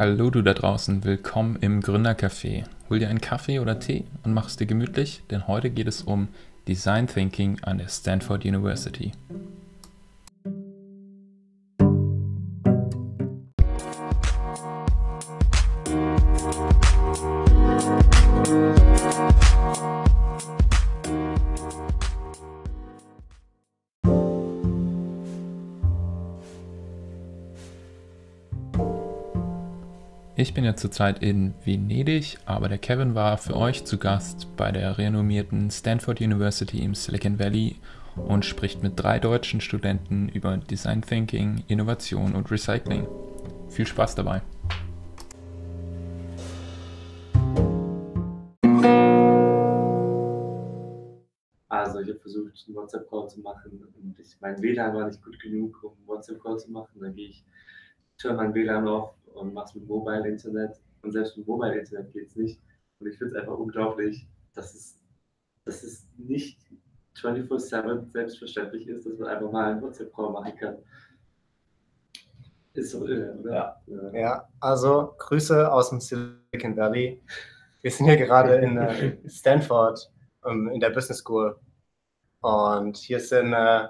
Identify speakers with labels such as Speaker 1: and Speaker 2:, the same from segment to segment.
Speaker 1: Hallo du da draußen, willkommen im Gründercafé. Hol dir einen Kaffee oder Tee und mach es dir gemütlich, denn heute geht es um Design Thinking an der Stanford University. Zurzeit in Venedig, aber der Kevin war für euch zu Gast bei der renommierten Stanford University im Silicon Valley und spricht mit drei deutschen Studenten über Design Thinking, Innovation und Recycling. Viel Spaß dabei!
Speaker 2: Also ich habe versucht, einen WhatsApp-Call zu machen und ich, mein WLAN war nicht gut genug, um einen WhatsApp-Call zu machen. Dann gehe ich, turn mein WLAN auf, und mach's mit Mobile Internet. Und selbst mit Mobile Internet geht es nicht. Und ich finde es einfach unglaublich, dass es, dass es nicht 24-7 selbstverständlich ist, dass man einfach mal einen WhatsApp-Call machen kann.
Speaker 3: Ist so irre, oder? Ja. ja. also Grüße aus dem Silicon Valley. Wir sind hier gerade in äh, Stanford ähm, in der Business School. Und hier sind äh,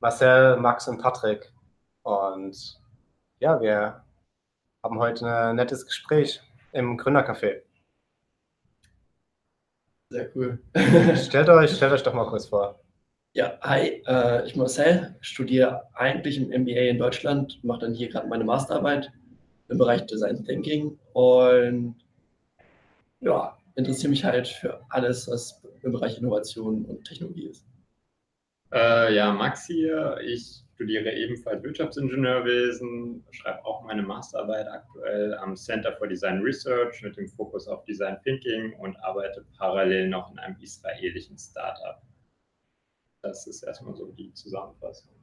Speaker 3: Marcel, Max und Patrick. Und ja, wir haben heute ein nettes Gespräch im Gründercafé.
Speaker 4: Sehr cool.
Speaker 3: stellt, euch, stellt euch doch mal kurz vor.
Speaker 4: Ja, hi, äh, ich bin Marcel, studiere eigentlich im MBA in Deutschland, mache dann hier gerade meine Masterarbeit im Bereich Design Thinking und ja, interessiere mich halt für alles, was im Bereich Innovation und Technologie ist.
Speaker 5: Äh, ja, Max hier, ich studiere ebenfalls Wirtschaftsingenieurwesen, schreibe auch meine Masterarbeit aktuell am Center for Design Research mit dem Fokus auf Design Thinking und arbeite parallel noch in einem israelischen Startup. Das ist erstmal so die Zusammenfassung.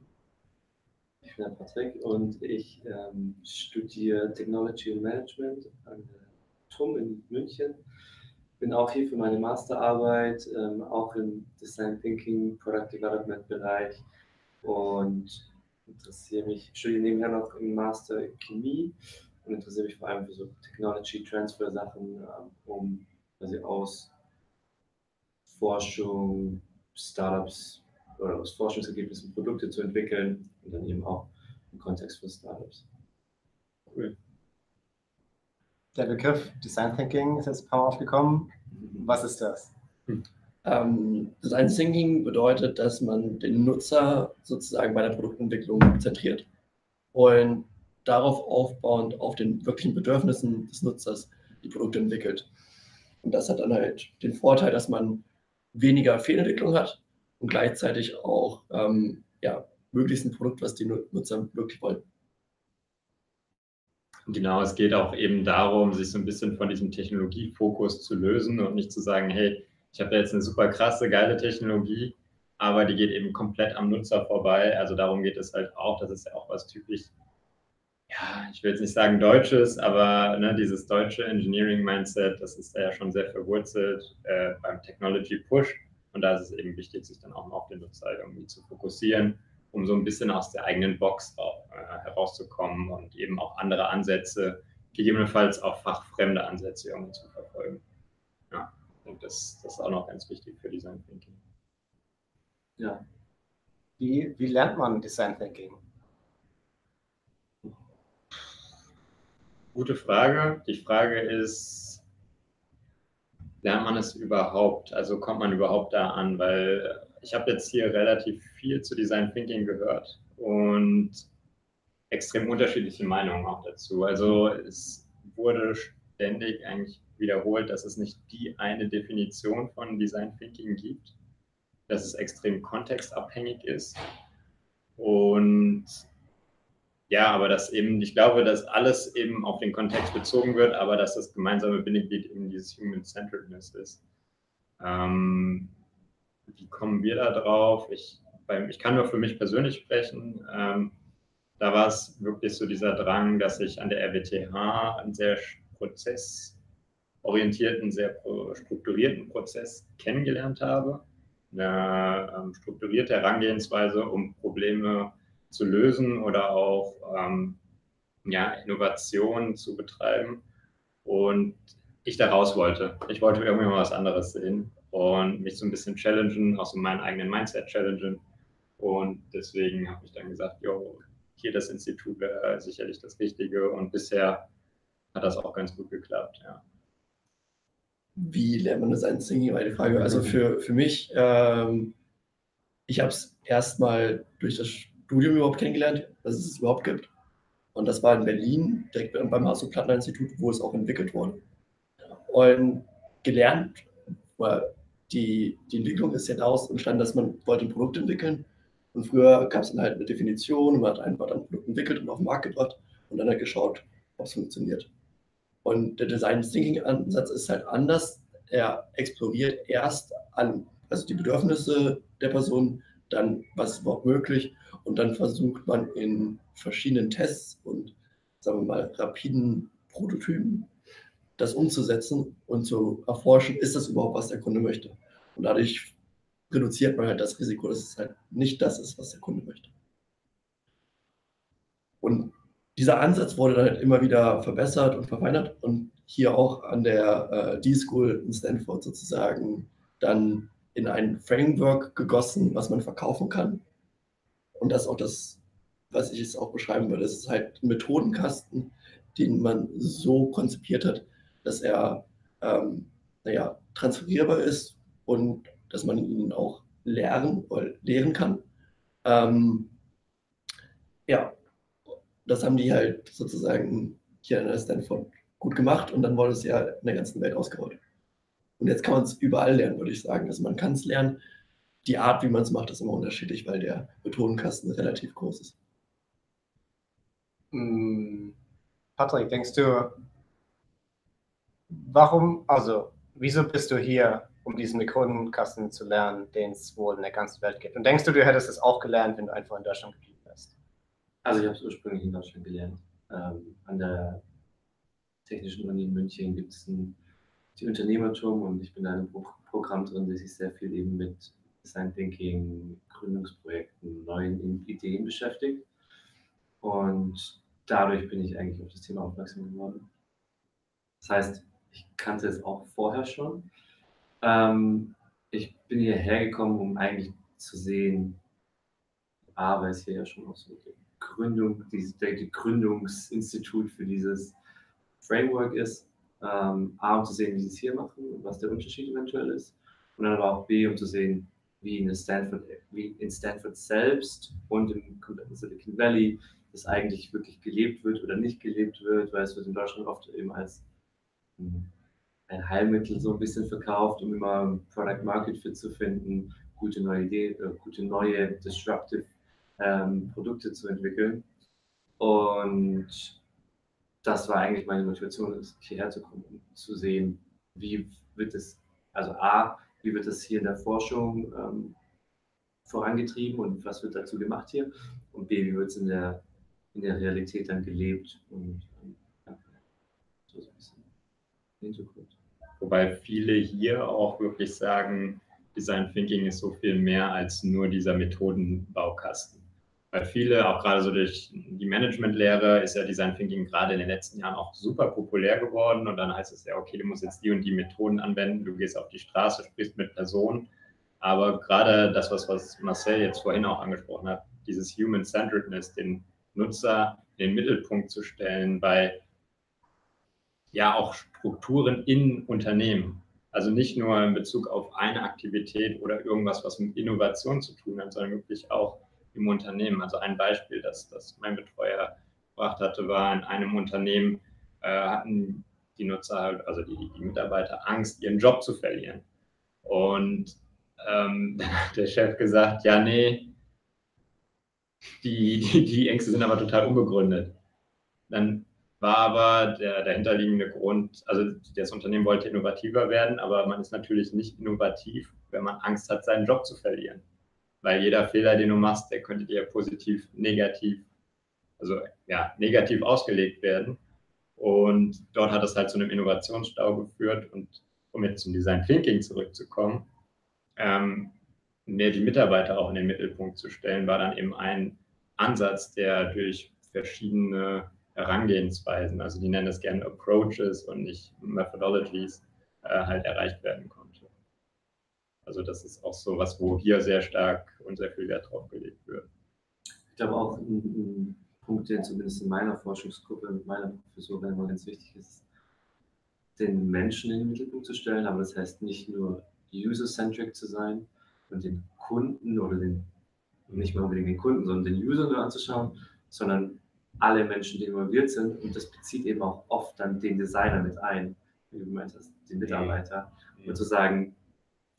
Speaker 2: Ich bin Patrick und ich ähm, studiere Technology and Management an der TUM in München. Bin auch hier für meine Masterarbeit, ähm, auch im Design Thinking, Product Development Bereich und interessiere mich, studiere nebenher noch im Master Chemie und interessiere mich vor allem für so Technology Transfer Sachen, ähm, um quasi aus Forschung, Startups oder aus Forschungsergebnissen Produkte zu entwickeln und dann eben auch im Kontext von Startups.
Speaker 3: Cool. Der Begriff Design Thinking ist jetzt ein paar Mal aufgekommen. Mhm. Was ist das? Hm.
Speaker 4: Ähm, Design Thinking bedeutet, dass man den Nutzer sozusagen bei der Produktentwicklung zentriert und darauf aufbauend auf den wirklichen Bedürfnissen des Nutzers die Produkte entwickelt. Und das hat dann halt den Vorteil, dass man weniger Fehlentwicklung hat und gleichzeitig auch ähm, ja, möglichst ein Produkt, was die Nutzer wirklich wollen.
Speaker 5: Genau, es geht auch eben darum, sich so ein bisschen von diesem Technologiefokus zu lösen und nicht zu sagen, hey, ich habe jetzt eine super krasse, geile Technologie, aber die geht eben komplett am Nutzer vorbei. Also darum geht es halt auch. Das ist ja auch was typisch, ja, ich will jetzt nicht sagen deutsches, aber ne, dieses deutsche Engineering-Mindset, das ist ja schon sehr verwurzelt äh, beim Technology Push. Und da ist es eben wichtig, sich dann auch mal auf den Nutzer irgendwie zu fokussieren, um so ein bisschen aus der eigenen Box auch, äh, herauszukommen und eben auch andere Ansätze, gegebenenfalls auch fachfremde Ansätze irgendwie zu verfolgen. Und das, das ist auch noch ganz wichtig für Design Thinking.
Speaker 3: Ja. Wie, wie lernt man Design Thinking?
Speaker 5: Gute Frage. Die Frage ist, lernt man es überhaupt? Also kommt man überhaupt da an? Weil ich habe jetzt hier relativ viel zu Design Thinking gehört und extrem unterschiedliche Meinungen auch dazu. Also es wurde ständig eigentlich wiederholt, dass es nicht die eine Definition von Design Thinking gibt, dass es extrem kontextabhängig ist. Und ja, aber dass eben, ich glaube, dass alles eben auf den Kontext bezogen wird, aber dass das gemeinsame Bindeglied eben dieses Human-Centeredness ist. Ähm, wie kommen wir da drauf? Ich, bei, ich kann nur für mich persönlich sprechen. Ähm, da war es wirklich so dieser Drang, dass ich an der RWTH einen sehr Prozess orientierten, sehr strukturierten Prozess kennengelernt habe. Eine ähm, strukturierte Herangehensweise, um Probleme zu lösen oder auch ähm, ja, Innovation zu betreiben. Und ich da raus wollte. Ich wollte irgendwie mal was anderes sehen und mich so ein bisschen challengen, auch so meinen eigenen Mindset challengen. Und deswegen habe ich dann gesagt, jo, hier das Institut wäre sicherlich das Richtige. Und bisher hat das auch ganz gut geklappt, ja.
Speaker 4: Wie lernt man das ein Singing? War die Frage. Also für, für mich, ähm, ich habe es erstmal durch das Studium überhaupt kennengelernt, dass es es überhaupt gibt. Und das war in Berlin, direkt beim Hasso-Plattner-Institut, wo es auch entwickelt wurde. Und gelernt, die, die Entwicklung ist ja daraus entstanden, dass man wollte ein Produkt entwickeln. Und früher gab es dann halt eine Definition und man hat einfach ein Produkt entwickelt und auf den Markt gebracht und dann halt geschaut, ob es funktioniert. Und der Design Thinking Ansatz ist halt anders. Er exploriert erst an, also die Bedürfnisse der Person, dann was ist überhaupt möglich und dann versucht man in verschiedenen Tests und sagen wir mal rapiden Prototypen das umzusetzen und zu erforschen, ist das überhaupt, was der Kunde möchte. Und dadurch reduziert man halt das Risiko, dass es halt nicht das ist, was der Kunde möchte. Und dieser Ansatz wurde dann halt immer wieder verbessert und verfeinert und hier auch an der äh, D-School in Stanford sozusagen dann in ein Framework gegossen, was man verkaufen kann. Und das ist auch das, was ich jetzt auch beschreiben würde. Es ist halt ein Methodenkasten, den man so konzipiert hat, dass er ähm, naja, transferierbar ist und dass man ihn auch lernen oder lehren kann. Ähm, ja, das haben die halt sozusagen hier in Stanford gut gemacht und dann wurde es ja in der ganzen Welt ausgerollt. Und jetzt kann man es überall lernen, würde ich sagen. Also man kann es lernen. Die Art, wie man es macht, ist immer unterschiedlich, weil der Methodenkasten relativ groß ist.
Speaker 3: Hm, Patrick, denkst du, warum, also, wieso bist du hier, um diesen Methodenkasten zu lernen, den es wohl in der ganzen Welt gibt? Und denkst du, du hättest es auch gelernt, wenn du einfach in Deutschland geblieben?
Speaker 2: Also, ich habe es ursprünglich in Deutschland gelernt. Ähm, an der Technischen Uni in München gibt es die Unternehmertum und ich bin in einem Programm drin, das sich sehr viel eben mit Design Thinking, Gründungsprojekten, neuen Ideen beschäftigt. Und dadurch bin ich eigentlich auf das Thema aufmerksam geworden. Das heißt, ich kannte es auch vorher schon. Ähm, ich bin hierher gekommen, um eigentlich zu sehen, A, weil es hier ja schon auch so die Gründung, die, die Gründungsinstitut für dieses Framework ist. Ähm, A, um zu sehen, wie sie es hier machen und was der Unterschied eventuell ist. Und dann aber auch B, um zu sehen, wie in Stanford, wie in Stanford selbst und im Silicon Valley das eigentlich wirklich gelebt wird oder nicht gelebt wird, weil es wird in Deutschland oft eben als ein Heilmittel so ein bisschen verkauft, um immer Product Market Fit zu finden, gute neue Idee, äh, gute neue disruptive ähm, Produkte zu entwickeln. Und das war eigentlich meine Motivation, hierher zu kommen, um zu sehen, wie wird es, also A, wie wird es hier in der Forschung ähm, vorangetrieben und was wird dazu gemacht hier und B, wie wird es in der, in der Realität dann gelebt und ähm, so ein bisschen.
Speaker 5: Hintergrund. Wobei viele hier auch wirklich sagen, Design Thinking ist so viel mehr als nur dieser Methodenbaukasten. Weil viele, auch gerade so durch die Managementlehre, ist ja Design Thinking gerade in den letzten Jahren auch super populär geworden. Und dann heißt es ja, okay, du musst jetzt die und die Methoden anwenden, du gehst auf die Straße, sprichst mit Personen. Aber gerade das, was, was Marcel jetzt vorhin auch angesprochen hat, dieses Human-Centeredness, den Nutzer in den Mittelpunkt zu stellen, bei ja auch Strukturen in Unternehmen. Also nicht nur in Bezug auf eine Aktivität oder irgendwas, was mit Innovation zu tun hat, sondern wirklich auch im Unternehmen. Also ein Beispiel, das, das mein Betreuer gebracht hatte, war in einem Unternehmen äh, hatten die Nutzer, halt, also die, die Mitarbeiter Angst, ihren Job zu verlieren. Und ähm, dann hat der Chef gesagt, ja, nee, die, die, die Ängste sind aber total unbegründet. Dann war aber der dahinterliegende Grund, also das Unternehmen wollte innovativer werden, aber man ist natürlich nicht innovativ, wenn man Angst hat, seinen Job zu verlieren. Weil jeder Fehler, den du machst, der könnte dir positiv, negativ, also ja, negativ ausgelegt werden. Und dort hat es halt zu einem Innovationsstau geführt. Und um jetzt zum Design Thinking zurückzukommen, ähm, mehr die Mitarbeiter auch in den Mittelpunkt zu stellen, war dann eben ein Ansatz, der durch verschiedene Herangehensweisen, also die nennen es gerne Approaches und nicht Methodologies, äh, halt erreicht werden konnte. Also das ist auch so was, wo hier sehr stark und sehr viel Wert drauf gelegt wird.
Speaker 2: Ich glaube auch ein, ein Punkt, der zumindest in meiner Forschungsgruppe mit meiner Professorin immer ganz wichtig ist, den Menschen in den Mittelpunkt zu stellen, aber das heißt nicht nur user-centric zu sein und den Kunden oder den, nicht mal unbedingt den Kunden, sondern den User nur anzuschauen, sondern alle Menschen, die involviert sind. Und das bezieht eben auch oft dann den Designer mit ein, wie du gemeint hast, den Mitarbeiter. Und zu sagen,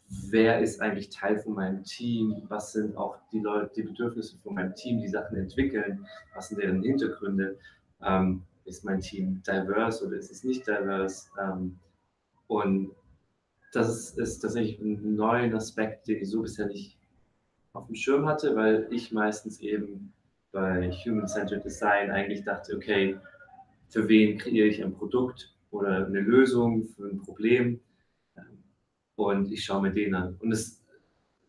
Speaker 2: wer ist eigentlich Teil von meinem Team? Was sind auch die Leute, die Bedürfnisse von meinem Team, die Sachen entwickeln? Was sind deren Hintergründe? Ähm, ist mein Team diverse oder ist es nicht diverse? Ähm, und das ist, ist tatsächlich ein neuer Aspekt, den ich so bisher nicht auf dem Schirm hatte, weil ich meistens eben bei Human-Centered Design eigentlich dachte, okay, für wen kreiere ich ein Produkt oder eine Lösung für ein Problem und ich schaue mir den an. Und es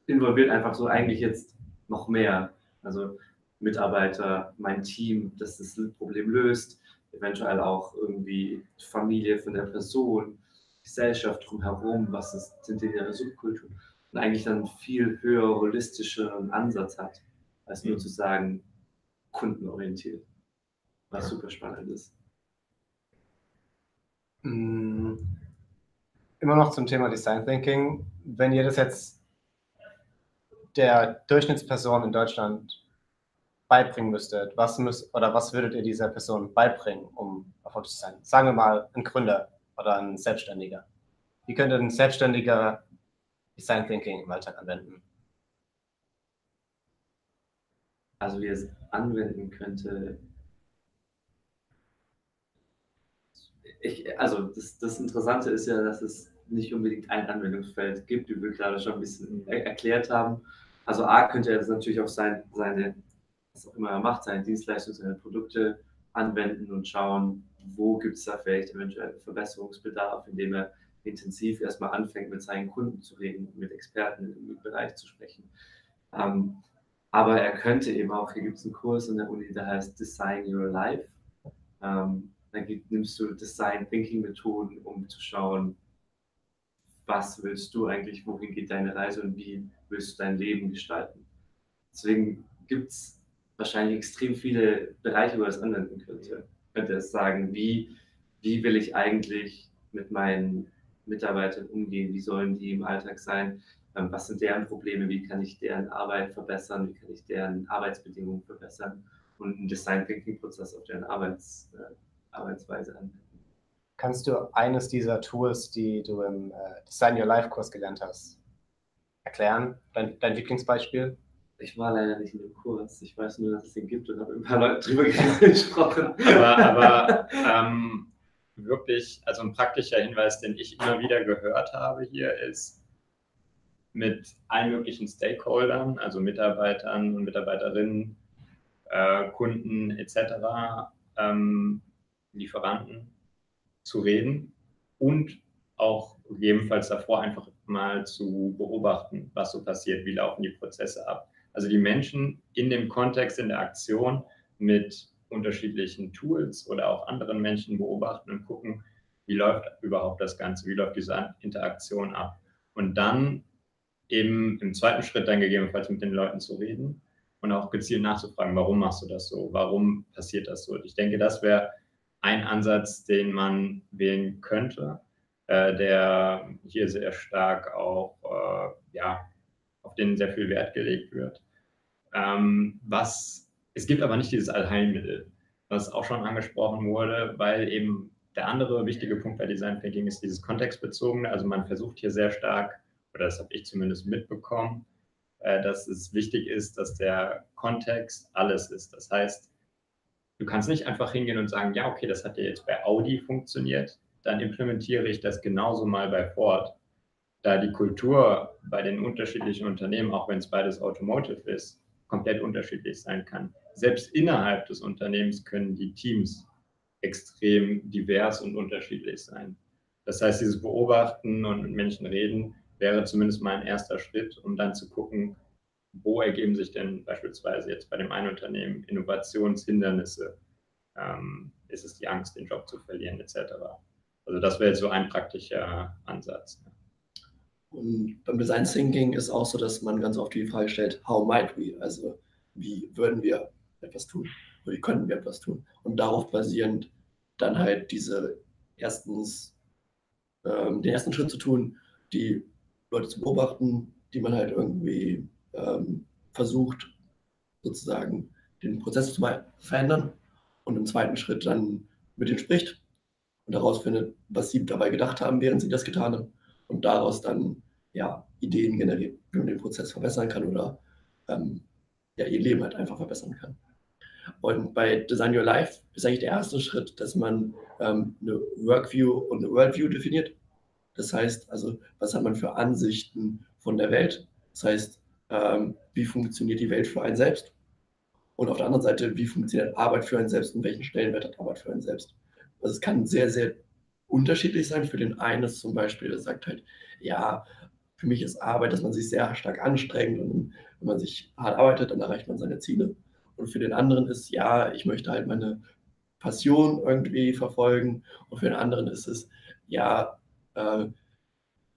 Speaker 2: involviert einfach so eigentlich jetzt noch mehr. Also Mitarbeiter, mein Team, das das Problem löst, eventuell auch irgendwie Familie von der Person, Gesellschaft drumherum, was ist, sind in ihre Subkultur. Und eigentlich dann einen viel höher holistischen Ansatz hat, als nur mhm. zu sagen, kundenorientiert. Was super spannend ist.
Speaker 3: Mm, immer noch zum Thema Design Thinking. Wenn ihr das jetzt der Durchschnittsperson in Deutschland beibringen müsstet, was müsst, oder was würdet ihr dieser Person beibringen, um erfolgreich zu sein? Sagen wir mal ein Gründer oder ein Selbstständiger. Wie könnte ein Selbstständiger Design Thinking im Alltag anwenden?
Speaker 2: Also wie es anwenden könnte. Ich, also das, das Interessante ist ja, dass es nicht unbedingt ein Anwendungsfeld gibt, wie wir gerade schon ein bisschen er erklärt haben. Also A könnte er das natürlich auf sein, seine, was auch immer er macht, seine Dienstleistungen, seine Produkte anwenden und schauen, wo gibt es da vielleicht eventuell Verbesserungsbedarf, indem er intensiv erstmal anfängt, mit seinen Kunden zu reden, mit Experten im Bereich zu sprechen. Ähm, aber er könnte eben auch, hier gibt es einen Kurs in der Uni, der heißt Design Your Life. Ähm, da nimmst du Design Thinking Methoden, um zu schauen, was willst du eigentlich, wohin geht deine Reise und wie willst du dein Leben gestalten. Deswegen gibt es wahrscheinlich extrem viele Bereiche, wo es anwenden könnte. Könnte es sagen, wie, wie will ich eigentlich mit meinen Mitarbeitern umgehen, wie sollen die im Alltag sein, ähm, was sind deren Probleme, wie kann ich deren Arbeit verbessern, wie kann ich deren Arbeitsbedingungen verbessern? Und einen Design Thinking Prozess auf deren Arbeits, äh, Arbeitsweise anwenden.
Speaker 3: Kannst du eines dieser Tools, die du im äh, Design Your Life Kurs gelernt hast, erklären? Dein, dein Lieblingsbeispiel?
Speaker 2: Ich war leider nicht in dem Kurs. Ich weiß nur, dass es ihn gibt und habe mit ein paar Leuten drüber gesprochen.
Speaker 5: Aber, aber ähm, wirklich, also ein praktischer Hinweis, den ich immer wieder gehört habe hier, ist mit allen möglichen Stakeholdern, also Mitarbeitern und Mitarbeiterinnen, äh, Kunden etc., ähm, Lieferanten zu reden und auch gegebenenfalls davor einfach mal zu beobachten, was so passiert, wie laufen die Prozesse ab. Also die Menschen in dem Kontext, in der Aktion mit unterschiedlichen Tools oder auch anderen Menschen beobachten und gucken, wie läuft überhaupt das Ganze, wie läuft diese Interaktion ab. Und dann eben im zweiten Schritt dann gegebenenfalls mit den Leuten zu reden und auch gezielt nachzufragen, warum machst du das so, warum passiert das so. Und ich denke, das wäre ein Ansatz, den man wählen könnte, äh, der hier sehr stark auch, äh, ja, auf den sehr viel Wert gelegt wird. Ähm, was, es gibt aber nicht dieses Allheilmittel, was auch schon angesprochen wurde, weil eben der andere wichtige Punkt bei Design Thinking ist dieses kontextbezogene. Also man versucht hier sehr stark, oder das habe ich zumindest mitbekommen, äh, dass es wichtig ist, dass der Kontext alles ist. Das heißt, Du kannst nicht einfach hingehen und sagen, ja, okay, das hat ja jetzt bei Audi funktioniert, dann implementiere ich das genauso mal bei Ford. Da die Kultur bei den unterschiedlichen Unternehmen, auch wenn es beides Automotive ist, komplett unterschiedlich sein kann. Selbst innerhalb des Unternehmens können die Teams extrem divers und unterschiedlich sein. Das heißt, dieses Beobachten und mit Menschen reden wäre zumindest mal ein erster Schritt, um dann zu gucken, wo ergeben sich denn beispielsweise jetzt bei dem einen Unternehmen Innovationshindernisse? ähm, ist es die Angst, den Job zu verlieren, etc. Also das wäre jetzt so ein praktischer Ansatz.
Speaker 4: Und beim Design Thinking ist auch so, dass man ganz oft die Frage stellt, how might we? Also wie würden wir etwas tun? Oder wie könnten wir etwas tun? Und darauf basierend dann halt diese erstens, ähm, den ersten Schritt zu tun, die Leute zu beobachten, die man halt irgendwie ähm, versucht, sozusagen den Prozess zu verändern und im zweiten Schritt dann mit ihnen spricht und herausfindet, was sie dabei gedacht haben, während sie das getan haben und daraus dann ja, Ideen generiert, wie man den Prozess verbessern kann oder ähm, ja, ihr Leben halt einfach verbessern kann. Und bei Design Your Life ist eigentlich der erste Schritt, dass man ähm, eine Workview und eine Worldview definiert. Das heißt also, was hat man für Ansichten von der Welt? Das heißt, ähm, wie funktioniert die Welt für einen selbst? Und auf der anderen Seite, wie funktioniert Arbeit für einen selbst und welchen Stellenwert hat Arbeit für einen selbst? Also es kann sehr, sehr unterschiedlich sein. Für den einen ist zum Beispiel, der sagt halt, ja, für mich ist Arbeit, dass man sich sehr stark anstrengt und wenn man sich hart arbeitet, dann erreicht man seine Ziele. Und für den anderen ist, ja, ich möchte halt meine Passion irgendwie verfolgen. Und für den anderen ist es, ja, äh,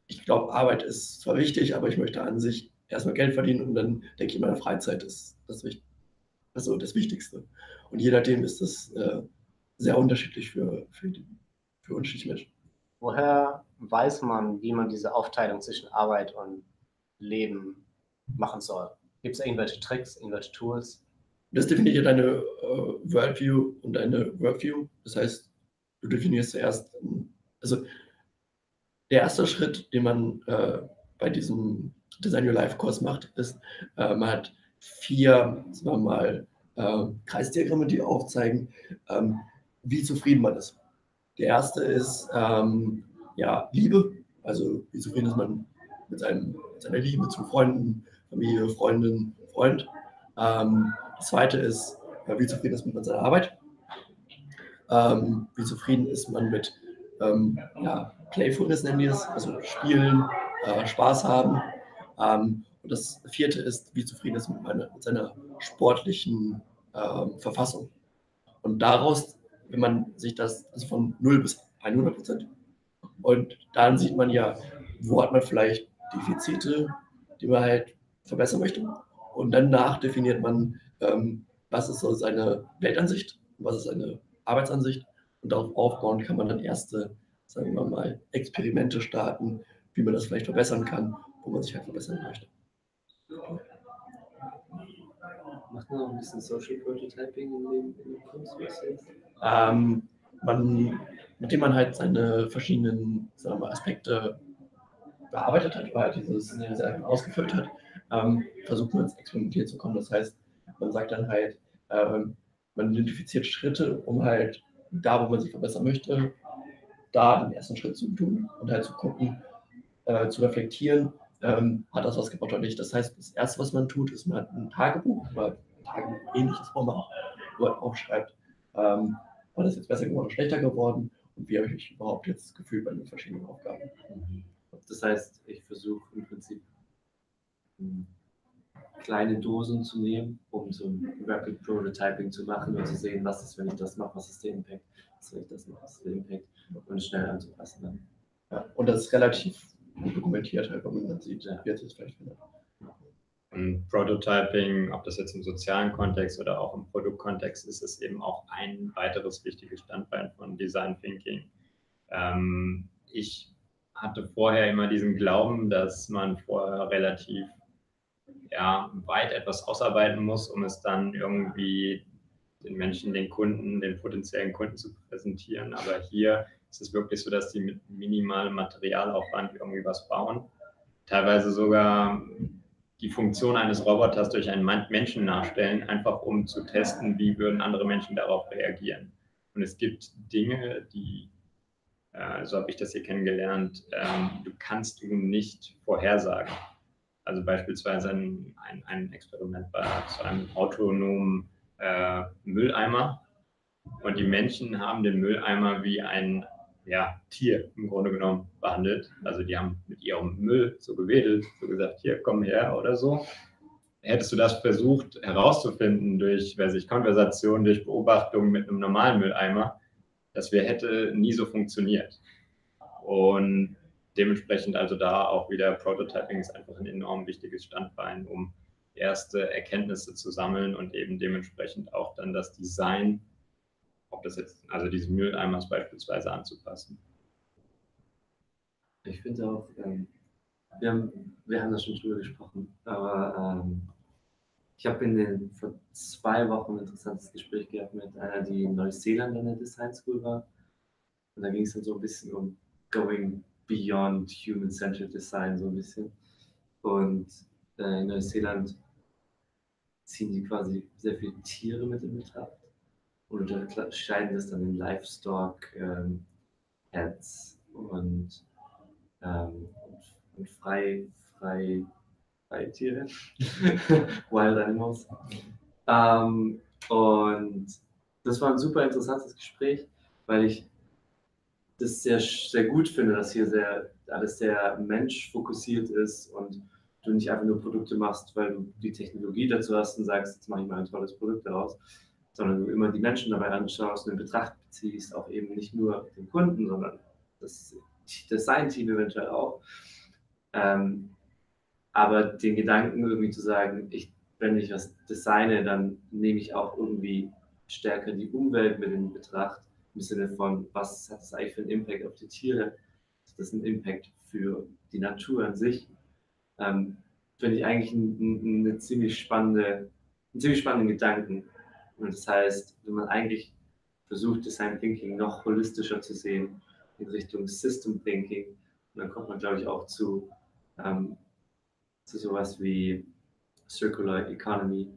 Speaker 4: ich glaube, Arbeit ist zwar wichtig, aber ich möchte an sich erstmal Geld verdienen und dann denke ich, meine Freizeit ist das, also das Wichtigste. Und je nachdem ist das äh, sehr unterschiedlich für, für, die, für unterschiedliche Menschen.
Speaker 3: Woher weiß man, wie man diese Aufteilung zwischen Arbeit und Leben machen soll? Gibt es irgendwelche Tricks, irgendwelche Tools?
Speaker 4: Das definiert deine äh, Worldview und deine Workview. Das heißt, du definierst zuerst, also der erste Schritt, den man äh, bei diesem Design Your Life Kurs macht, ist, äh, man hat vier, sagen wir mal, äh, Kreisdiagramme, die aufzeigen, ähm, wie zufrieden man ist. Der erste ist ähm, ja, Liebe, also wie zufrieden ist man mit, seinem, mit seiner Liebe zu Freunden, Familie, Freundin, Freund. Ähm, das zweite ist, ja, wie zufrieden ist man mit seiner Arbeit. Ähm, wie zufrieden ist man mit ähm, ja, Playfulness, nennen wir es, also Spielen, äh, Spaß haben. Ähm, und das vierte ist, wie zufrieden ist man mit, mit seiner sportlichen ähm, Verfassung. Und daraus, wenn man sich das also von 0 bis 100 Prozent, und dann sieht man ja, wo hat man vielleicht Defizite, die man halt verbessern möchte. Und danach definiert man, ähm, was ist so seine Weltansicht, was ist seine Arbeitsansicht. Und darauf aufbauen kann man dann erste, sagen wir mal, Experimente starten, wie man das vielleicht verbessern kann, wo man sich halt verbessern möchte.
Speaker 2: Macht man auch ein bisschen Social Prototyping in dem, in dem Kurs?
Speaker 4: Ähm, man, mit dem man halt seine verschiedenen sagen wir mal, Aspekte bearbeitet hat, weil dieses diese ausgefüllt hat, ähm, versucht man ins Experimentieren zu kommen. Das heißt, man sagt dann halt, ähm, man identifiziert Schritte, um halt da, wo man sich verbessern möchte, da den ersten Schritt zu tun und halt zu gucken, äh, zu reflektieren, ähm, hat das was gebracht oder nicht. Das heißt, das Erste, was man tut, ist, man hat ein Tagebuch oder ein Tagebuch ähnliches Format, wo man aufschreibt, ähm, war das jetzt besser geworden oder schlechter geworden und wie habe ich mich überhaupt jetzt gefühlt bei den verschiedenen Aufgaben.
Speaker 2: Das heißt, ich versuche im Prinzip hm, kleine Dosen zu nehmen, um so ein Rapid Prototyping zu machen und zu sehen, was ist, wenn ich das mache, was ist der Impact, was wenn ich das mache, was ist der Impact und schnell anzupassen dann.
Speaker 4: Ja, und das ist relativ dokumentiert, halt, wenn man sieht, wie jetzt es vielleicht findet.
Speaker 5: Und Prototyping, ob das jetzt im sozialen Kontext oder auch im Produktkontext ist, ist eben auch ein weiteres wichtiges Standbein von Design Thinking. Ähm, ich hatte vorher immer diesen Glauben, dass man vorher relativ ja, weit etwas ausarbeiten muss, um es dann irgendwie den Menschen, den Kunden, den potenziellen Kunden zu präsentieren. Aber hier ist es wirklich so, dass die mit minimalem Materialaufwand irgendwie was bauen. Teilweise sogar die Funktion eines Roboters durch einen Menschen nachstellen, einfach um zu testen, wie würden andere Menschen darauf reagieren. Und es gibt Dinge, die, äh, so habe ich das hier kennengelernt, ähm, du kannst du nicht vorhersagen. Also beispielsweise ein, ein, ein Experiment bei zu einem autonomen äh, Mülleimer. Und die Menschen haben den Mülleimer wie ein ja, Tier im Grunde genommen behandelt. Also die haben mit ihrem Müll so gewedelt, so gesagt, hier, komm her oder so. hättest du das versucht herauszufinden durch, weiß ich, Konversation, durch Beobachtung mit einem normalen Mülleimer, das wäre hätte nie so funktioniert. Und dementsprechend also da auch wieder Prototyping ist einfach ein enorm wichtiges Standbein, um erste Erkenntnisse zu sammeln und eben dementsprechend auch dann das Design, ob das jetzt, also diesen Mülleimers beispielsweise anzupassen.
Speaker 2: Ich finde auch, ähm, wir, haben, wir haben da schon drüber gesprochen, aber ähm, ich habe in den vor zwei Wochen ein interessantes Gespräch gehabt mit einer, die in Neuseeland an der Design School war. Und da ging es dann so ein bisschen um going beyond human-centered design, so ein bisschen. Und äh, in Neuseeland ziehen die quasi sehr viele Tiere mit in Betracht und unterscheiden das dann in Livestock, ähm, Pets und, ähm, und, und frei, frei, freie Tiere, Wild Animals. Ähm, und das war ein super interessantes Gespräch, weil ich das sehr, sehr gut finde, dass hier sehr, alles sehr menschfokussiert ist und du nicht einfach nur Produkte machst, weil du die Technologie dazu hast und sagst, jetzt mache ich mal ein tolles Produkt daraus, sondern du immer die Menschen dabei anschaust und in Betracht ziehst, auch eben nicht nur den Kunden, sondern das Design-Team eventuell auch. Ähm, aber den Gedanken irgendwie zu sagen, ich, wenn ich was designe, dann nehme ich auch irgendwie stärker die Umwelt mit in Betracht, im Sinne von, was hat das eigentlich für einen Impact auf die Tiere? Hat das einen Impact für die Natur an sich? ähm, finde ich eigentlich ein, eine ziemlich spannende, einen ziemlich spannenden Gedanken. Und das heißt, wenn man eigentlich versucht, Design Thinking noch holistischer zu sehen, in Richtung System Thinking, dann kommt man, glaube ich, auch zu, ähm, zu sowas wie Circular Economy.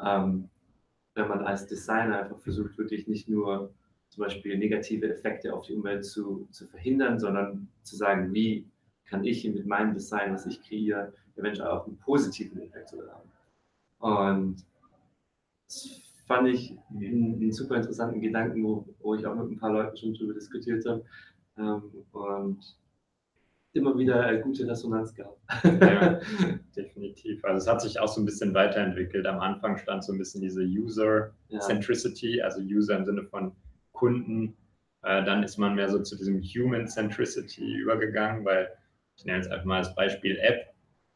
Speaker 2: Ähm, wenn man als Designer einfach versucht, wirklich nicht nur zum Beispiel negative Effekte auf die Umwelt zu, zu verhindern, sondern zu sagen, wie kann ich mit meinem Design, was ich kreiere, eventuell auch einen positiven sogar haben. Und das fand ich einen, einen super interessanten Gedanken, wo, wo, ich auch mit ein paar Leuten schon drüber diskutiert habe. Ähm, und immer wieder gute Resonanz gehabt.
Speaker 5: Ja, definitiv. Also es hat sich auch so ein bisschen weiterentwickelt. Am Anfang stand so ein bisschen diese User-Centricity, ja. also User im Sinne von Kunden. Äh, dann ist man mehr so zu diesem Human-Centricity übergegangen, weil ich nenne jetzt einfach mal das Beispiel App.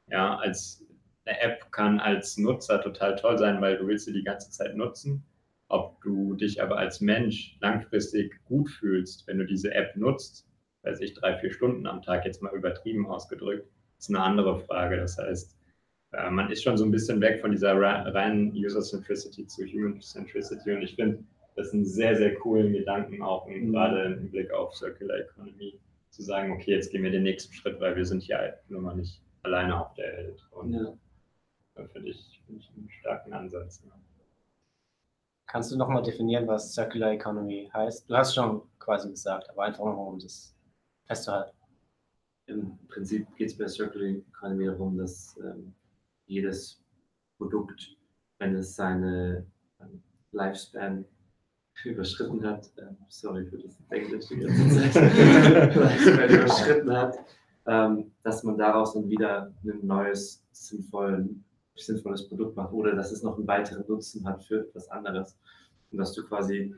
Speaker 5: Ja, als eine App kann als Nutzer total toll sein, weil du willst sie die ganze Zeit nutzen. Ob du dich aber als Mensch langfristig gut fühlst, wenn du diese App nutzt, weiß ich, drei, vier Stunden am Tag, jetzt mal übertrieben ausgedrückt, ist eine andere Frage. Das heißt, äh, man ist schon so ein bisschen weg von dieser reinen User-Centricity zu Human-Centricity und ich finde das einen sehr, sehr coolen Gedanken auch mhm. gerade im Blick auf Circular Economy zu sagen, okay, jetzt gehen wir den nächsten Schritt, weil wir sind ja nun mal nicht alleine auf der Welt. Und ja. Finde ich, find ich einen starken Ansatz. Ja.
Speaker 3: Kannst du nochmal definieren, was Circular Economy heißt? Du hast schon quasi gesagt, aber einfach nochmal, um das festzuhalten.
Speaker 2: Im Prinzip geht es bei Circular Economy darum, dass ähm, jedes Produkt, wenn es seine ähm, Lifespan überschritten hat, äh, sorry für das Englisch die ganze Zeit, überschritten hat, ähm, dass man daraus dann wieder ein neues, sinnvollen, sinnvolles Produkt macht oder dass es noch einen weiteren Nutzen hat für etwas anderes. Und dass du quasi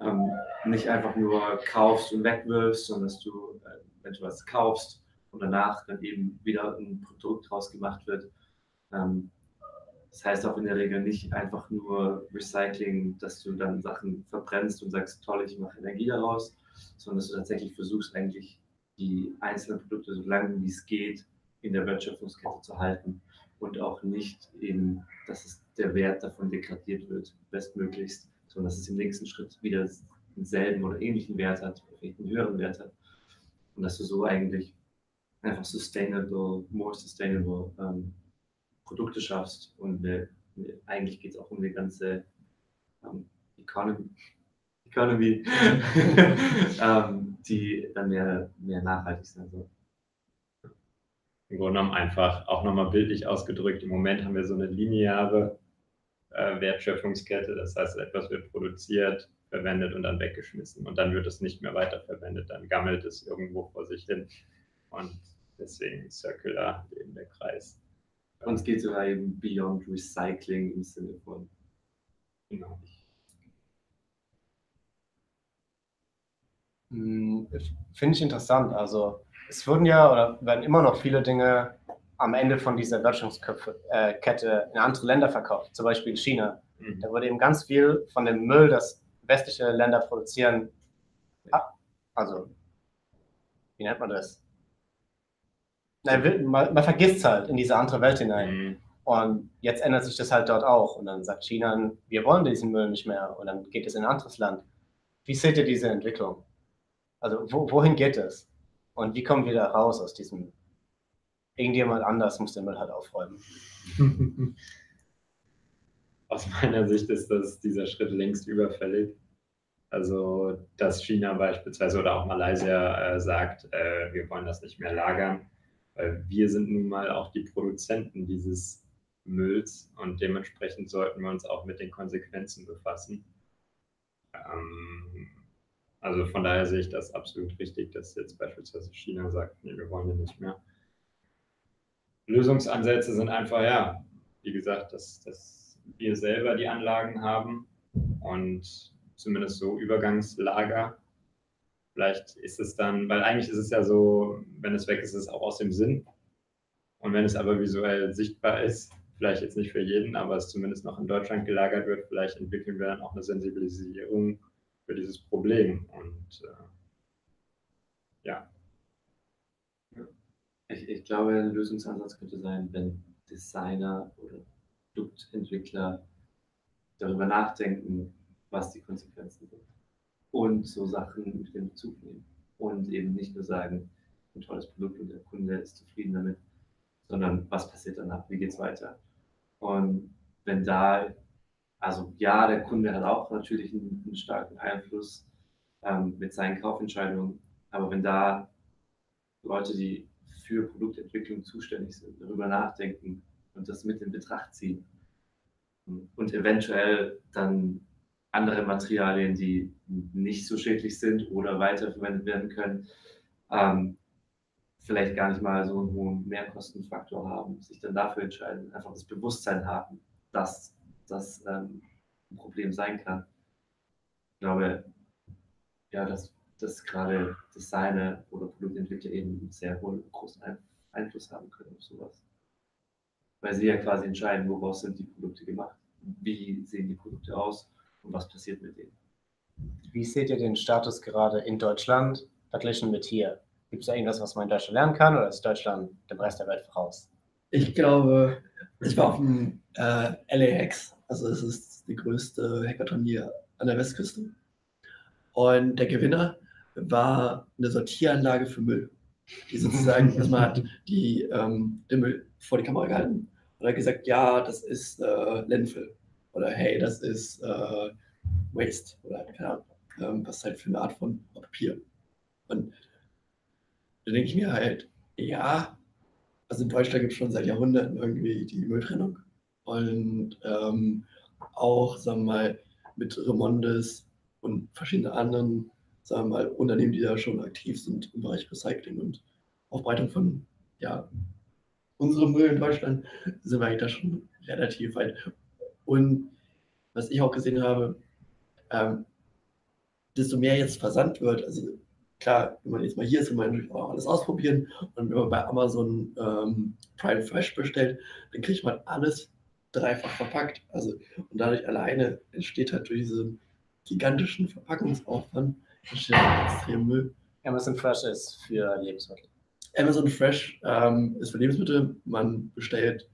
Speaker 2: ähm, nicht einfach nur kaufst und wegwirfst, sondern dass du, äh, wenn du was kaufst und danach dann eben wieder ein Produkt draus gemacht wird, ähm, das heißt auch in der Regel nicht einfach nur Recycling, dass du dann Sachen verbrennst und sagst, toll, ich mache Energie daraus, sondern dass du tatsächlich versuchst, eigentlich die einzelnen Produkte so lange wie es geht in der Wertschöpfungskette zu halten und auch nicht eben, dass es der Wert davon degradiert wird, bestmöglichst, sondern dass es im nächsten Schritt wieder denselben oder ähnlichen Wert hat, vielleicht einen höheren Wert hat. Und dass du so eigentlich einfach sustainable, more sustainable ähm, Produkte schaffst. Und äh, eigentlich geht es auch um die ganze ähm, Economy, Economy ähm, die dann mehr, mehr nachhaltig sein soll.
Speaker 5: Im Grunde genommen einfach auch nochmal bildlich ausgedrückt. Im Moment haben wir so eine lineare äh, Wertschöpfungskette. Das heißt, etwas wird produziert, verwendet und dann weggeschmissen. Und dann wird es nicht mehr weiterverwendet. Dann gammelt es irgendwo vor sich hin. Und deswegen circular eben der Kreis.
Speaker 2: Und es geht sogar eben beyond Recycling im Sinne von.
Speaker 5: Genau.
Speaker 3: Hm, Finde ich interessant. Also es wurden ja oder werden immer noch viele Dinge am Ende von dieser Wertschöpfungskette in andere Länder verkauft, zum Beispiel China.
Speaker 5: Mhm.
Speaker 3: Da wurde eben ganz viel von dem Müll, das westliche Länder produzieren, ab, also wie nennt man das? Nein, man, man vergisst es halt in diese andere Welt hinein.
Speaker 5: Mhm.
Speaker 3: Und jetzt ändert sich das halt dort auch. Und dann sagt China, wir wollen diesen Müll nicht mehr. Und dann geht es in ein anderes Land. Wie seht ihr diese Entwicklung? Also wo, wohin geht es? Und wie kommen wir da raus aus diesem... Irgendjemand anders muss den Müll halt aufräumen.
Speaker 5: Aus meiner Sicht ist das, dieser Schritt längst überfällig. Also, dass China beispielsweise oder auch Malaysia äh, sagt, äh, wir wollen das nicht mehr lagern, weil wir sind nun mal auch die Produzenten dieses Mülls und dementsprechend sollten wir uns auch mit den Konsequenzen befassen. Ähm, also von daher sehe ich das absolut richtig, dass jetzt beispielsweise China sagt, nee, wir wollen ja nicht mehr. Lösungsansätze sind einfach, ja, wie gesagt, dass, dass wir selber die Anlagen haben und zumindest so Übergangslager. Vielleicht ist es dann, weil eigentlich ist es ja so, wenn es weg ist, ist es auch aus dem Sinn. Und wenn es aber visuell sichtbar ist, vielleicht jetzt nicht für jeden, aber es zumindest noch in Deutschland gelagert wird, vielleicht entwickeln wir dann auch eine Sensibilisierung für dieses Problem. Und äh, ja,
Speaker 2: Ich, ich glaube, ein Lösungsansatz könnte sein, wenn Designer oder Produktentwickler darüber nachdenken, was die Konsequenzen sind. Und so Sachen mit in Bezug nehmen. Und eben nicht nur sagen, ein tolles Produkt und der Kunde ist zufrieden damit, sondern was passiert danach, wie geht es weiter. Und wenn da, also ja, der Kunde hat auch natürlich einen, einen starken Einfluss ähm, mit seinen Kaufentscheidungen, aber wenn da Leute, die für Produktentwicklung zuständig sind, darüber nachdenken und das mit in Betracht ziehen. Und eventuell dann andere Materialien, die nicht so schädlich sind oder weiterverwendet werden können, ähm, vielleicht gar nicht mal so einen hohen Mehrkostenfaktor haben, sich dann dafür entscheiden, einfach das Bewusstsein haben, dass das ähm, ein Problem sein kann. Ich glaube, ja, dass, dass gerade Designer oder Produktentwickler eben einen sehr hohen, großen Ein Einfluss haben können auf sowas. Weil sie ja quasi entscheiden, woraus sind die Produkte gemacht, wie sehen die Produkte aus und was passiert mit denen.
Speaker 3: Wie seht ihr den Status gerade in Deutschland verglichen mit hier? Gibt es da irgendwas, was man in Deutschland lernen kann oder ist Deutschland dem Rest der Welt voraus?
Speaker 4: Ich glaube, ich war auf dem äh, LA also es ist die größte Hackathon hier an der Westküste. Und der Gewinner war eine Sortieranlage für Müll. Die sozusagen, dass man hat die, ähm, den Müll vor die Kamera gehalten und hat gesagt, ja, das ist äh, Landfill. Oder hey, das ist äh, Waste. Oder keine Ahnung, ähm, was halt für eine Art von Papier. Und da denke ich mir halt, ja, also in Deutschland gibt es schon seit Jahrhunderten irgendwie die Mülltrennung. Und ähm, auch, sagen wir mal, mit Remondes und verschiedenen anderen, sagen wir mal, Unternehmen, die da schon aktiv sind im Bereich Recycling und Aufbereitung von, ja, unserem Müll in Deutschland, sind wir eigentlich da schon relativ weit. Und was ich auch gesehen habe, ähm, desto mehr jetzt versandt wird, also klar, wenn man jetzt mal hier ist, will man natürlich auch alles ausprobieren. Und wenn man bei Amazon ähm, Prime Fresh bestellt, dann kriegt man alles dreifach verpackt. Also, und dadurch alleine entsteht halt durch diesen gigantischen Verpackungsaufwand entsteht halt extrem Müll.
Speaker 3: Amazon Fresh ist für Lebensmittel.
Speaker 4: Amazon Fresh ähm, ist für Lebensmittel. Man bestellt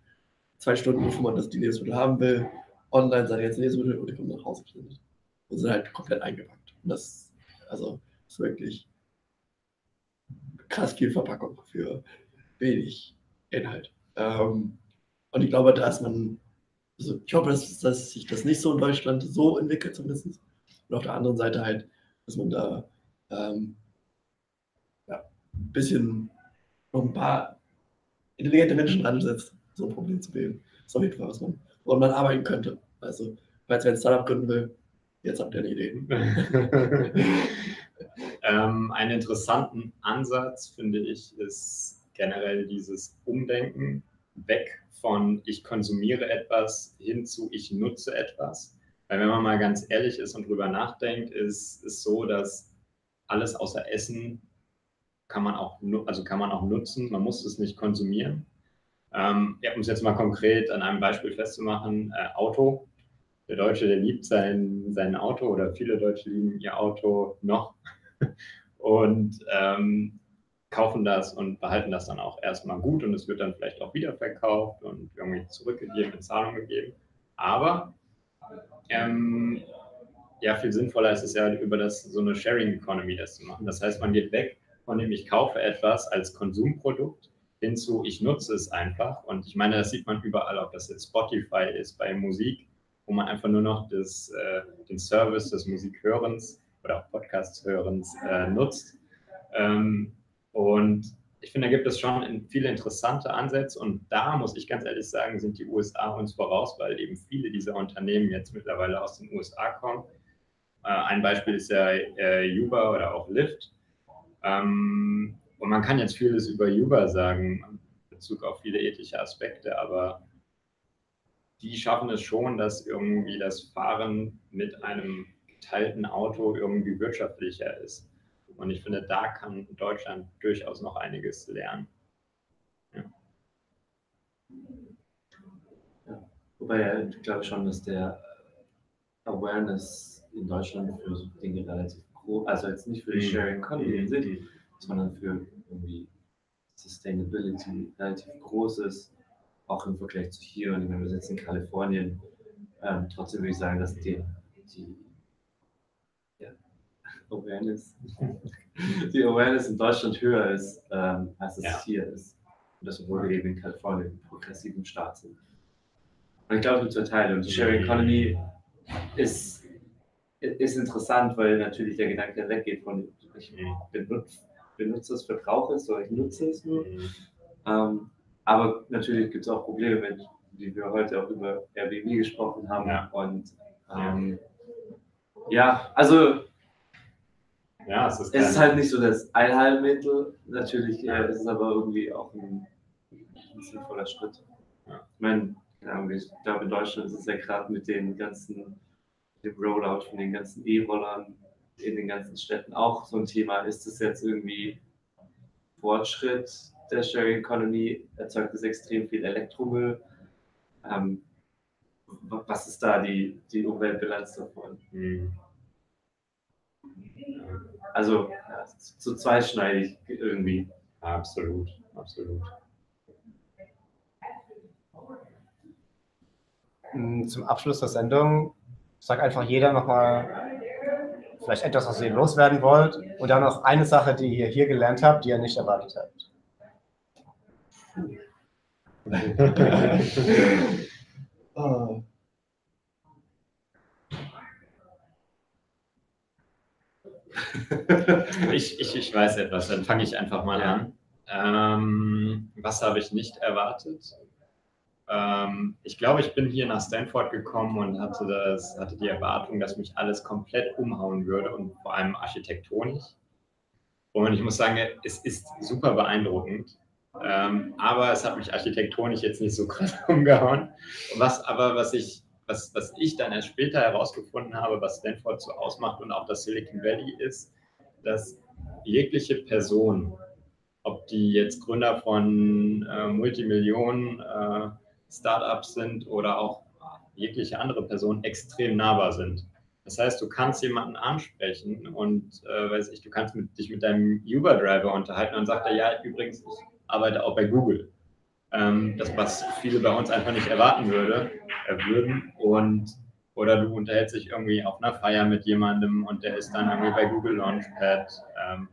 Speaker 4: zwei Stunden, bevor man das, die Lebensmittel haben will, online seine ganzen Lebensmittel und die kommen nach Hause gesendet. Und sind halt komplett eingepackt. Und das also, ist wirklich krass viel Verpackung für wenig Inhalt. Ähm, und ich glaube, da ist man, also ich hoffe, dass, dass sich das nicht so in Deutschland so entwickelt zumindest. Und auf der anderen Seite halt, dass man da ähm, ja, ein bisschen noch ein paar intelligente Menschen ransetzt, so ein Problem zu beheben. Das ist auf jeden Fall, was man, woran man arbeiten könnte. Also, falls wer ein Startup gründen will, jetzt habt ihr eine Idee.
Speaker 5: ähm, einen interessanten Ansatz, finde ich, ist generell dieses Umdenken weg von ich konsumiere etwas hin zu ich nutze etwas. Weil wenn man mal ganz ehrlich ist und drüber nachdenkt, ist es so, dass alles außer Essen kann man auch, also kann man auch nutzen. Man muss es nicht konsumieren. Ähm, ja, um es jetzt mal konkret an einem Beispiel festzumachen, äh, Auto. Der Deutsche, der liebt sein, sein Auto oder viele Deutsche lieben ihr Auto noch und ähm, kaufen das und behalten das dann auch erstmal gut und es wird dann vielleicht auch wieder verkauft und irgendwie zurückgegeben, in Zahlung gegeben. Aber ähm, ja, viel sinnvoller ist es ja, über das, so eine Sharing Economy das zu machen. Das heißt, man geht weg von dem, ich kaufe etwas als Konsumprodukt hinzu, ich nutze es einfach. Und ich meine, das sieht man überall, ob das jetzt Spotify ist bei Musik, wo man einfach nur noch das, äh, den Service des Musikhörens oder auch Podcast-Hörens äh, nutzt. Ähm, und ich finde, da gibt es schon viele interessante Ansätze und da muss ich ganz ehrlich sagen, sind die USA uns voraus, weil eben viele dieser Unternehmen jetzt mittlerweile aus den USA kommen. Äh, ein Beispiel ist ja äh, Uber oder auch Lyft. Ähm, und man kann jetzt vieles über Uber sagen, in Bezug auf viele ethische Aspekte, aber die schaffen es schon, dass irgendwie das Fahren mit einem geteilten Auto irgendwie wirtschaftlicher ist. Und ich finde, da kann Deutschland durchaus noch einiges lernen. Ja.
Speaker 2: Ja, wobei ich glaube schon, dass der Awareness in Deutschland für so Dinge relativ groß, also jetzt nicht für die mhm. Sharing Economy sich, sondern für irgendwie Sustainability relativ groß ist, auch im Vergleich zu hier. Und wenn wir jetzt in Kalifornien, ähm, trotzdem würde ich sagen, dass die, die Awareness, die Awareness in Deutschland höher ist, ähm, als es ja. hier ist. Und das, obwohl wir eben in Kalifornien einen progressiven Staat sind. Und ich glaube, es gibt zwei Teile. Und die Sharing Economy ist, ist interessant, weil natürlich der Gedanke weggeht von, ich benutze benutze es, verbrauche es, sondern ich nutze es nur. Mhm. Ähm, aber natürlich gibt es auch Probleme, mit, die wir heute auch über Airbnb gesprochen haben. Ja. Und ähm, ja, also ja, es, ist, es ist, halt nicht so das Allheilmittel. Natürlich ja. äh, ist es aber irgendwie auch ein, ein sinnvoller Schritt. Ja. Ich meine, ich glaube, in Deutschland ist es ja gerade mit den ganzen, dem Rollout von den ganzen E-Rollern in den ganzen Städten auch so ein Thema. Ist es jetzt irgendwie Fortschritt der Sharing Economy? Erzeugt es extrem viel Elektromüll? Ähm, was ist da die, die Umweltbilanz davon? Mhm. Also so zweischneidig irgendwie.
Speaker 5: Absolut, absolut.
Speaker 3: Zum Abschluss der Sendung sagt einfach jeder nochmal vielleicht etwas, was ihr loswerden wollt und dann noch eine Sache, die ihr hier gelernt habt, die ihr nicht erwartet habt.
Speaker 5: ich, ich, ich weiß etwas, dann fange ich einfach mal an. Ähm, was habe ich nicht erwartet? Ähm, ich glaube, ich bin hier nach Stanford gekommen und hatte, das, hatte die Erwartung, dass mich alles komplett umhauen würde und vor allem architektonisch. Und ich muss sagen, es ist super beeindruckend. Ähm, aber es hat mich architektonisch jetzt nicht so krass umgehauen. Was aber, was ich, was, was ich dann erst später herausgefunden habe, was Stanford so ausmacht und auch das Silicon Valley ist, dass jegliche Person, ob die jetzt Gründer von äh, Multimillionen äh, Startups sind oder auch jegliche andere Person extrem nahbar sind. Das heißt, du kannst jemanden ansprechen und äh, weiß ich, du kannst mit, dich mit deinem Uber-Driver unterhalten und sagt er, ja, übrigens, ich arbeite auch bei Google. Ähm, das, was viele bei uns einfach nicht erwarten würde, äh, würden. Und oder du unterhältst dich irgendwie auf einer Feier mit jemandem und der ist dann irgendwie bei Google Launchpad. Ähm,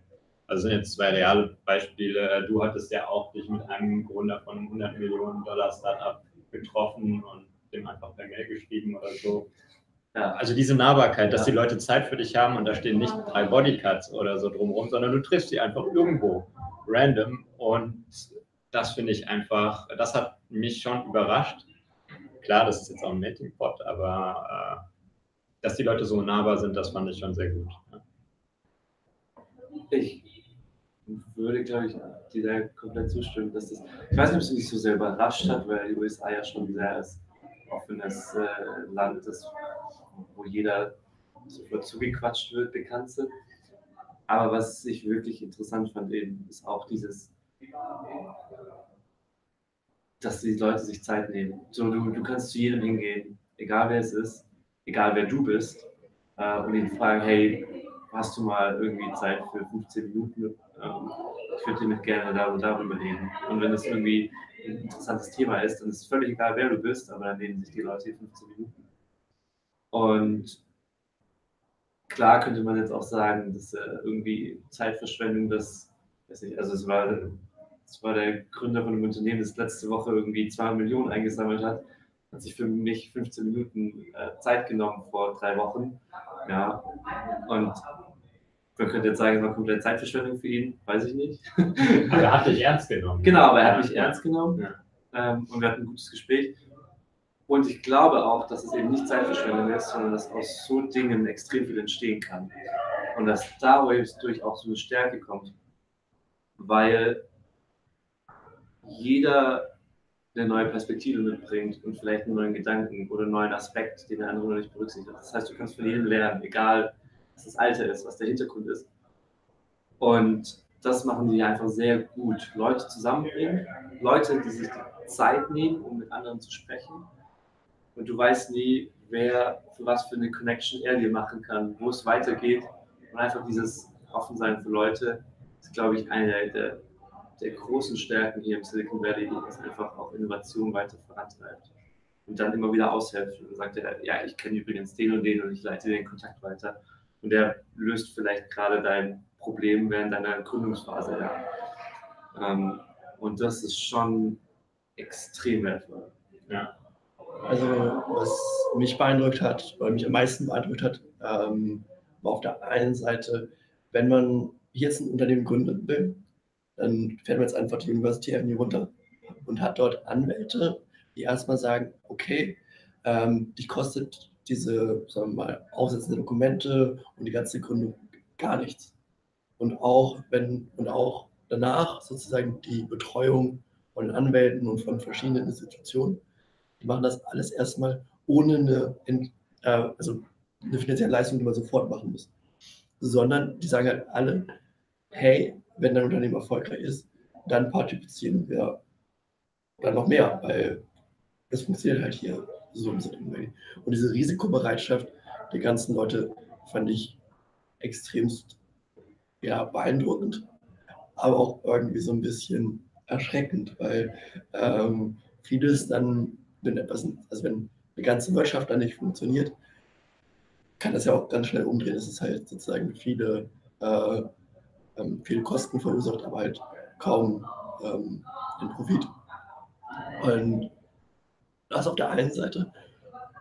Speaker 5: also sind jetzt zwei reale Beispiele. Du hattest ja auch dich mit einem Gründer von einem 100 Millionen Dollar Startup getroffen und dem einfach per Mail geschrieben oder so. Ja, also diese Nahbarkeit, dass die Leute Zeit für dich haben und da stehen nicht drei Bodycuts oder so drumherum, sondern du triffst sie einfach irgendwo random und das finde ich einfach, das hat mich schon überrascht. Klar, das ist jetzt auch ein Meeting Pot, aber äh, dass die Leute so nahbar sind, das fand ich schon sehr gut. Ja.
Speaker 2: Ich würde, glaube ich, dir da komplett zustimmen, dass das, ich weiß nicht, ob es mich so sehr überrascht hat, weil die USA ja schon sehr als offenes äh, Land ist, wo jeder sofort zugequatscht wird, bekannt sind. Aber was ich wirklich interessant fand eben, ist auch dieses, dass die Leute sich Zeit nehmen. So, du, du kannst zu jedem hingehen, egal wer es ist, egal wer du bist, äh, und ihn fragen, hey, hast du mal irgendwie Zeit für 15 Minuten? Ähm, ich würde dir mit gerne darüber reden. Und wenn das irgendwie ein interessantes Thema ist, dann ist es völlig egal, wer du bist, aber dann nehmen sich die Leute hier 15 Minuten. Und klar könnte man jetzt auch sagen, dass äh, irgendwie Zeitverschwendung, das, weiß nicht, also es war, es war der Gründer von einem Unternehmen, das letzte Woche irgendwie 2 Millionen eingesammelt hat, hat sich für mich 15 Minuten äh, Zeit genommen vor drei Wochen. Ja, und man könnte jetzt sagen, es war komplett Zeitverschwendung für ihn, weiß ich nicht.
Speaker 5: Aber er hat dich ernst genommen.
Speaker 2: Genau, aber er hat mich ernst genommen
Speaker 5: Ja.
Speaker 2: ähm, und wir hatten ein gutes Gespräch. Und ich glaube auch, dass es eben nicht Zeitverschwendung ist, sondern dass aus so Dingen extrem viel entstehen kann. Und dass dadurch auch so eine Stärke kommt. Weil jeder eine neue Perspektive mitbringt und vielleicht einen neuen Gedanken oder einen neuen Aspekt, den der andere noch nicht berücksichtigt hat. Das heißt, du kannst von jedem lernen, egal was das Alter ist, was der Hintergrund ist. Und das machen die einfach sehr gut. Leute zusammenbringen, Leute, die sich die Zeit nehmen, um mit anderen zu sprechen. Und du weißt nie, wer für was für eine Connection er dir machen kann, wo es weitergeht. Und einfach dieses Offensein für Leute ist, glaube ich, eine der, der, großen Stärken hier im Silicon Valley, das einfach auch Innovation weiter vorantreibt. Und dann immer wieder aushilft. Und dann sagt er, ja, ich kenne übrigens den und den und ich leite den Kontakt weiter. Und der löst vielleicht gerade dein Problem während deiner Gründungsphase. Ja. Ähm, und das ist schon extrem wertvoll.
Speaker 5: Ja.
Speaker 4: Also, was mich beeindruckt hat, oder mich am meisten beeindruckt hat, ähm, war auf der einen Seite, wenn man jetzt ein Unternehmen gründen will, dann fährt man jetzt einfach die University Avenue runter und hat dort Anwälte, die erstmal sagen, okay, ähm, dich kostet diese, sagen wir mal, aufsetzende Dokumente und die ganze Gründung gar nichts. Und auch wenn, und auch danach sozusagen die Betreuung von Anwälten und von verschiedenen Institutionen, die machen das alles erstmal ohne eine, äh, also eine finanzielle Leistung, die man sofort machen muss. Sondern die sagen halt alle, hey, wenn dein Unternehmen erfolgreich ist, dann partizipieren wir dann noch mehr, weil das funktioniert halt hier so im Valley. Und diese Risikobereitschaft der ganzen Leute fand ich extremst ja, beeindruckend, aber auch irgendwie so ein bisschen erschreckend, weil ähm, vieles dann, wenn etwas, also wenn eine ganze Wirtschaft dann nicht funktioniert, kann das ja auch ganz schnell umdrehen. es halt sozusagen viele, äh, ähm, viele Kosten verursacht, aber halt kaum ähm, den Profit. Und das auf der einen Seite.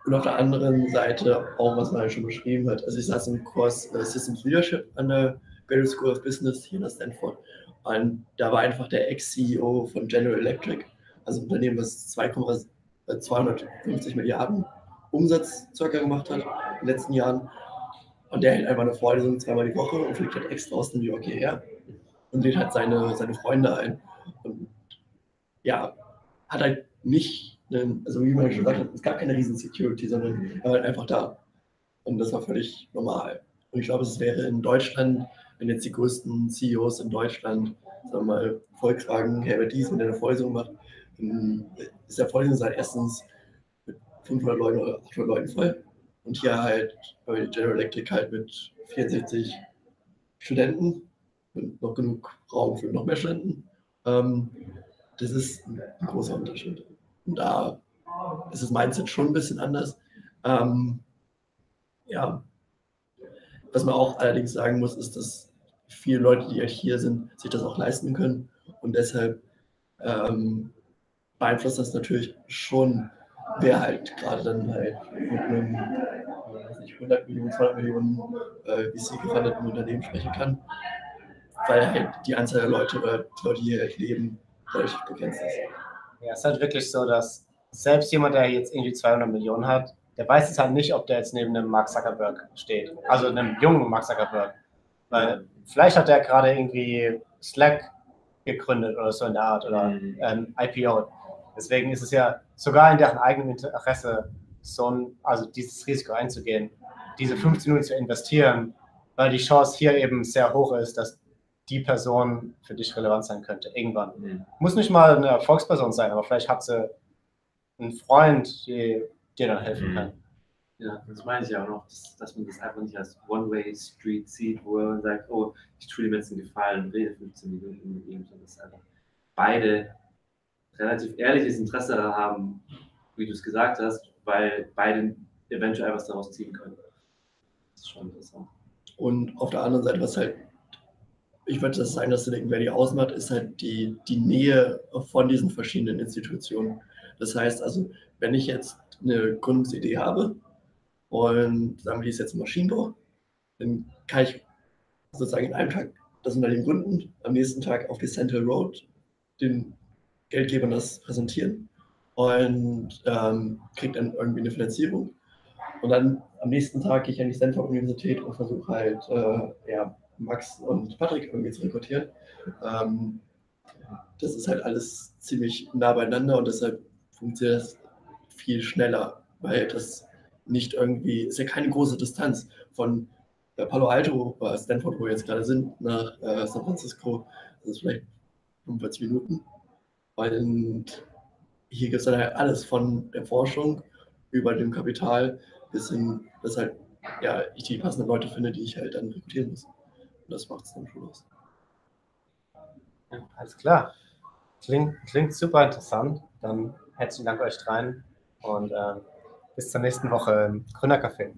Speaker 4: Und auf der anderen Seite auch, was man halt schon beschrieben hat. Also ich saß im Kurs äh, Systems Leadership an der Graduate School of Business hier in Stanford. Und da war einfach der Ex-CEO von General Electric, also ein Unternehmen, was 2,250 250 Milliarden Umsatz circa gemacht hat in den letzten Jahren. Und der hält einfach eine Vorlesung zweimal die Woche und fliegt halt extra aus New York hierher und lädt halt seine, seine Freunde ein. Und ja, hat halt nicht, einen, also wie man schon gesagt hat, es gab keine riesen Security, sondern er war halt einfach da. Und das war völlig normal. Und ich glaube, es wäre in Deutschland, wenn jetzt die größten CEOs in Deutschland, sagen wir mal, Volkswagen, Herbert Dies mit einer Vorlesung macht, ist der Vorlesungssaal erstens mit 500 Leuten oder 800 Leuten voll. Und hier halt bei General Electric halt mit 64 Studenten und noch genug Raum für noch mehr Studenten. Ähm, das ist ein großer Unterschied. Und da ist das Mindset schon ein bisschen anders. Ähm, ja, was man auch allerdings sagen muss, ist, dass viele Leute, die hier sind, sich das auch leisten können. Und deshalb ähm, beeinflusst das natürlich schon, wer halt gerade dann halt mit einem weiß nicht, 100 Millionen, 200 Millionen äh, VC gefundeten Unternehmen sprechen kann, weil halt die Anzahl der Leute die hier halt leben, dadurch begrenzt ist.
Speaker 3: Ja, es ist halt wirklich so, dass selbst jemand, der jetzt irgendwie 200 Millionen hat, der weiß es halt nicht, ob der jetzt neben einem Mark Zuckerberg steht. Also einem jungen Mark Zuckerberg. Weil vielleicht hat der gerade irgendwie Slack gegründet oder so in der Art oder
Speaker 5: Mhm.
Speaker 3: ähm, IPO. Deswegen ist es ja sogar in deren eigenem Interesse, so ein, also dieses Risiko einzugehen, diese 15 Minuten zu investieren, weil die Chance hier eben sehr hoch ist, dass die Person für dich relevant sein könnte, irgendwann.
Speaker 5: Mhm.
Speaker 3: Muss nicht mal eine Erfolgsperson sein, aber vielleicht hat sie einen Freund, die dir dann helfen
Speaker 5: Mhm.
Speaker 3: kann.
Speaker 2: Ja, das meine ich ja auch noch, dass, dass man das einfach nicht als One-Way-Street sieht, wo man sagt, oh, ich tue dem jetzt einen Gefallen rede 15 Minuten mit ihm, sondern dass einfach beide relativ ehrliches Interesse daran haben, wie du es gesagt hast, weil beide eventuell was daraus ziehen können. Das ist schon interessant.
Speaker 4: Und auf der anderen Seite, was halt, ich würde das sagen, dass Silicon Valley ausmacht, ist halt die, die Nähe von diesen verschiedenen Institutionen. Das heißt also, wenn ich jetzt eine Gründungsidee habe und sagen wir, die ist jetzt Maschinenbau, dann kann ich sozusagen in einem Tag das Unternehmen gründen, am nächsten Tag auf die Central Road den Geldgebern das präsentieren und ähm, kriege dann irgendwie eine Finanzierung. Und dann am nächsten Tag gehe ich an die Stanford-Universität und versuche halt, äh, ja, Max und Patrick irgendwie zu rekrutieren. Ähm, das ist halt alles ziemlich nah beieinander und deshalb funktioniert das viel schneller, weil das nicht irgendwie, ist ja keine große Distanz von Palo Alto, Stanford, wo wir jetzt gerade sind, nach äh, San Francisco. Das ist vielleicht 45 Minuten. Und hier gibt es dann halt alles von der Forschung über dem Kapital bis hin, dass halt, ja, ich die passenden Leute finde, die ich halt dann rekrutieren muss. Und das macht es dann schon aus.
Speaker 3: Alles klar. Klingt, klingt super interessant. Dann herzlichen Dank euch dreien und ähm, bis zur nächsten Woche im Gründercafé.